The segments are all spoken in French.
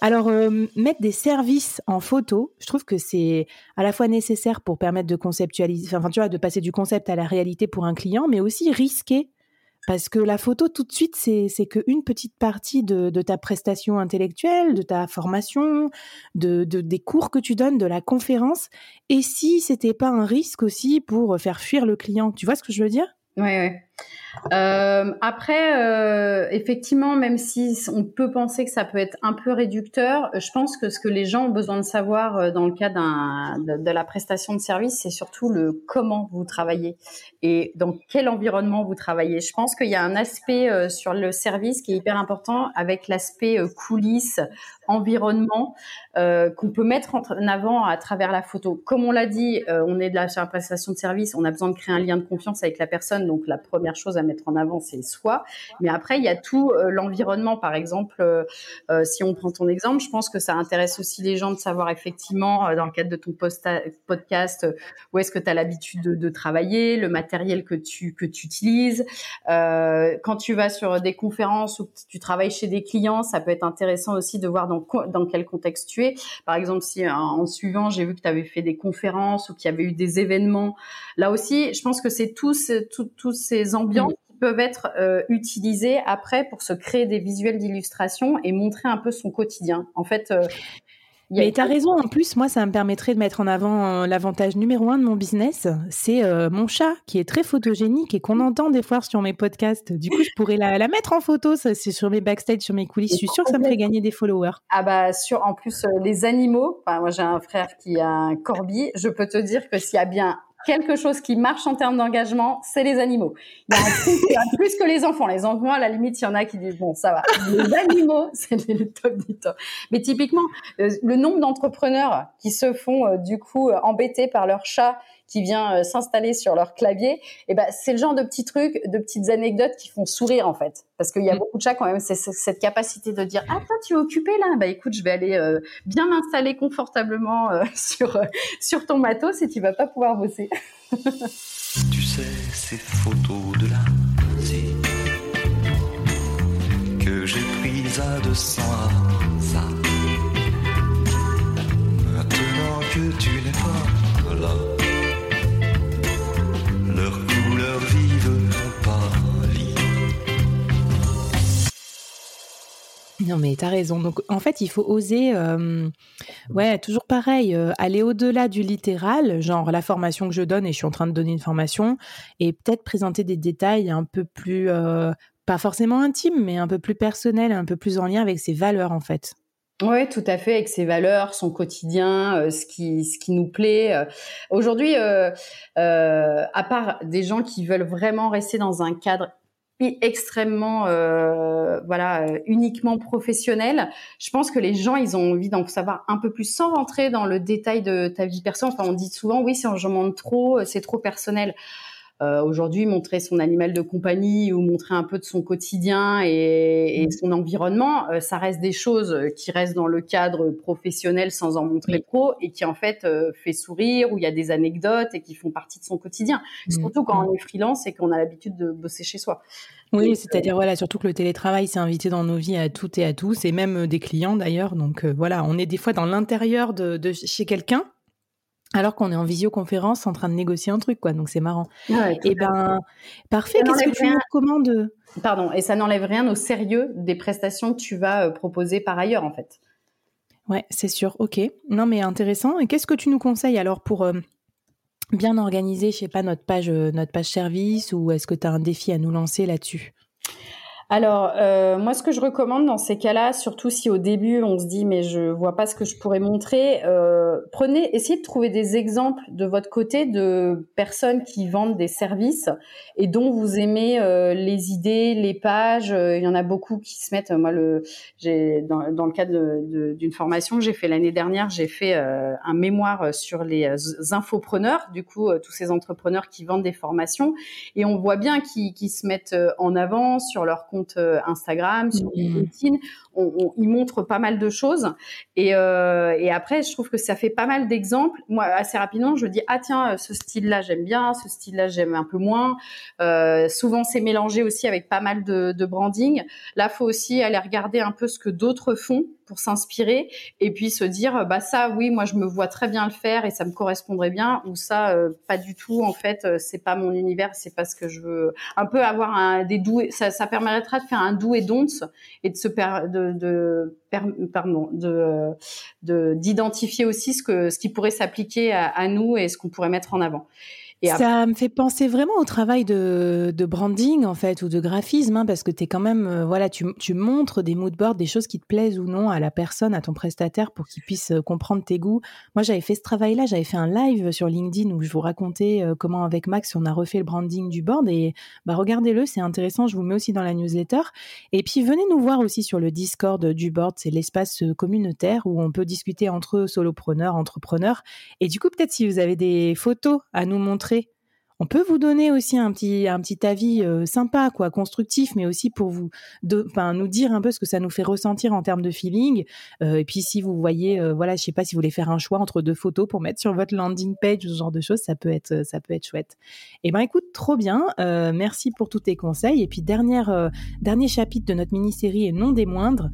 Alors, euh, mettre des services en photo, je trouve que c'est à la fois nécessaire pour permettre de conceptualiser, enfin, tu vois, de passer du concept à la réalité pour un client, mais aussi risqué parce que la photo, tout de suite, c'est qu'une petite partie de, ta prestation intellectuelle, de ta formation, de, des cours que tu donnes, de la conférence. Et si c'était pas un risque aussi pour faire fuir le client, tu vois ce que je veux dire? Oui, oui. Euh, après, euh, effectivement, même si on peut penser que ça peut être un peu réducteur, je pense que ce que les gens ont besoin de savoir euh, dans le cas de, de, la prestation de service, c'est surtout le comment vous travaillez et dans quel environnement vous travaillez. Je pense qu'il y a un aspect sur le service qui est hyper important avec l'aspect coulisses, environnement qu'on peut mettre en avant à travers la photo. Comme on l'a dit, on est de sur la prestation de service, on a besoin de créer un lien de confiance avec la personne, donc la première chose à mettre en avant, c'est soi. Mais après, il y a tout euh, l'environnement, par exemple. Euh, euh, si on prend ton exemple, je pense que ça intéresse aussi les gens de savoir effectivement, dans le cadre de ton podcast, où est-ce que tu as l'habitude de, travailler, le matériel que tu, que tu utilises. quand tu vas sur des conférences ou tu travailles chez des clients, ça peut être intéressant aussi de voir dans, dans quel contexte tu es. Par exemple, si en, suivant, j'ai vu que tu avais fait des conférences ou qu'il y avait eu des événements. Là aussi, je pense que c'est tous, tous ces ambiances peuvent être euh, utilisés après pour se créer des visuels d'illustration et montrer un peu son quotidien. En fait, euh, mais tu as raison, en plus, moi, ça me permettrait de mettre en avant euh, l'avantage numéro un de mon business, c'est mon chat qui est très photogénique et qu'on entend des fois sur mes podcasts. Du coup, je pourrais la, la mettre en photo, c'est sur mes backstage, sur mes coulisses. Je suis sûre que ça me ferait gagner des followers. Ah bah, sur, en plus, les animaux, enfin, moi j'ai un frère qui a un corbi, je peux te dire que s'il y a bien quelque chose qui marche en termes d'engagement, c'est les animaux. Il y a, plus que les enfants. Les enfants, à la limite, il y en a qui disent bon, ça va. Les animaux, c'est le top du top. Mais typiquement, euh, le nombre d'entrepreneurs qui se font euh, du coup euh, embêter par leur chat qui vient euh, s'installer sur leur clavier, et eh ben c'est le genre de petits trucs, de petites anecdotes qui font sourire en fait, parce qu'il y a mm. beaucoup de chats quand même, c'est cette capacité de dire ah toi tu es occupé là, bah écoute je vais aller euh, bien m'installer confortablement euh, sur sur ton matos et tu vas pas pouvoir bosser. tu sais ces photos de là, que j'ai prises à 200 ça. Maintenant que tu Non, mais t'as raison. Donc, en fait, il faut oser, euh, ouais, toujours pareil, euh, aller au-delà du littéral, genre la formation que je donne et je suis en train de donner une formation, et peut-être présenter des détails un peu plus, euh, pas forcément intimes, mais un peu plus personnels, un peu plus en lien avec ses valeurs, en fait. Oui, tout à fait, avec ses valeurs, son quotidien, ce qui ce qui nous plaît. Aujourd'hui, à part des gens qui veulent vraiment rester dans un cadre extrêmement euh, voilà euh, uniquement professionnel je pense que les gens ils ont envie d'en savoir un peu plus sans rentrer dans le détail de ta vie personnelle enfin on dit souvent oui si j'en montre trop euh, c'est trop personnel Euh, aujourd'hui, montrer son animal de compagnie ou montrer un peu de son quotidien et, et mmh. son environnement, euh, ça reste des choses qui restent dans le cadre professionnel sans en montrer trop et qui en fait euh, fait sourire, où il y a des anecdotes et qui font partie de son quotidien. Mmh. Surtout quand mmh. on est freelance et qu'on a l'habitude de bosser chez soi. Oui, c'est-à-dire voilà, surtout que le télétravail s'est invité dans nos vies à toutes et à tous, et même des clients d'ailleurs. Donc voilà, on est des fois dans l'intérieur de, de chez quelqu'un alors qu'on est en visioconférence en train de négocier un truc, quoi. Donc c'est marrant. et eh ben, parfait. Qu'est-ce que tu nous recommandes? Pardon. Et ça n'enlève rien au sérieux des prestations que tu vas euh, proposer par ailleurs, en fait. Ouais, c'est sûr. Ok. Non, mais intéressant. Et qu'est-ce que tu nous conseilles alors pour euh, bien organiser, je sais pas, notre page, euh, notre page service, ou est-ce que tu as un défi à nous lancer là-dessus? Alors, euh, moi, ce que je recommande dans ces cas-là, surtout si au début on se dit mais je vois pas ce que je pourrais montrer, euh, prenez, essayez de trouver des exemples de votre côté de personnes qui vendent des services et dont vous aimez euh, les idées, les pages. Il y en a beaucoup qui se mettent. Moi, le, dans, le cadre d'une formation que j'ai fait l'année dernière, j'ai fait un mémoire sur les infopreneurs, du coup tous ces entrepreneurs qui vendent des formations et on voit bien qu'ils se mettent en avant sur leur compte euh, Instagram, sur mmh. LinkedIn. On, ils montrent pas mal de choses. Euh, et, après, je trouve que ça fait pas mal d'exemples. Moi, assez rapidement, je dis ah tiens, ce style-là j'aime bien, ce style-là j'aime un peu moins. Euh, souvent, c'est mélangé aussi avec pas mal de, branding. Là, faut aussi aller regarder un peu ce que d'autres font pour s'inspirer et puis se dire bah ça oui moi je me vois très bien le faire et ça me correspondrait bien ou ça euh, pas du tout en fait c'est pas mon univers c'est pas ce que je veux un peu avoir un, des doux ça, ça permettra de faire un doux et don'ts et de se de, de d'identifier aussi ce qui pourrait s'appliquer à nous et ce qu'on pourrait mettre en avant ça me fait penser vraiment au travail de, de branding, en fait, ou de graphisme, hein, parce que tu es quand même, euh, voilà, tu, tu, montres des moodboards, des choses qui te plaisent ou non à la personne, à ton prestataire, pour qu'il puisse euh, comprendre tes goûts. Moi, j'avais fait ce travail-là, j'avais fait un live sur LinkedIn où je vous racontais euh, comment, avec Max, on a refait le branding du board. Et bah, regardez-le, c'est intéressant, je vous le mets aussi dans la newsletter. Et puis, venez nous voir aussi sur le Discord du board, c'est l'espace communautaire où on peut discuter entre solopreneurs, entrepreneurs. Et du coup, peut-être si vous avez des photos à nous montrer, on peut vous donner aussi un petit un petit avis euh, sympa quoi constructif mais aussi pour vous enfin nous dire un peu ce que ça nous fait ressentir en termes de feeling. Euh, et puis si vous voyez euh, voilà je sais pas si vous voulez faire un choix entre deux photos pour mettre sur votre landing page ce genre de choses ça peut être ça peut être chouette. Et eh ben écoute trop bien. Merci pour tous tes conseils. Et puis dernière dernier chapitre de notre mini série et non des moindres.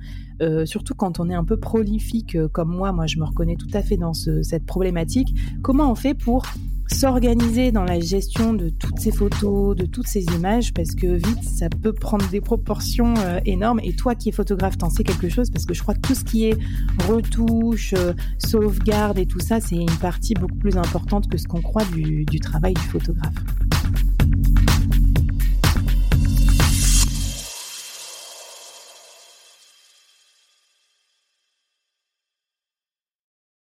Surtout quand on est un peu prolifique comme moi moi je me reconnais tout à fait dans cette problématique. Comment on fait pour s'organiser dans la gestion de toutes ces photos, de toutes ces images, parce que vite, ça peut prendre des proportions euh, énormes. Et toi qui es photographe, t'en sais quelque chose, parce que je crois que tout ce qui est retouche, euh, sauvegarde et tout ça, c'est une partie beaucoup plus importante que ce qu'on croit du, du travail du photographe.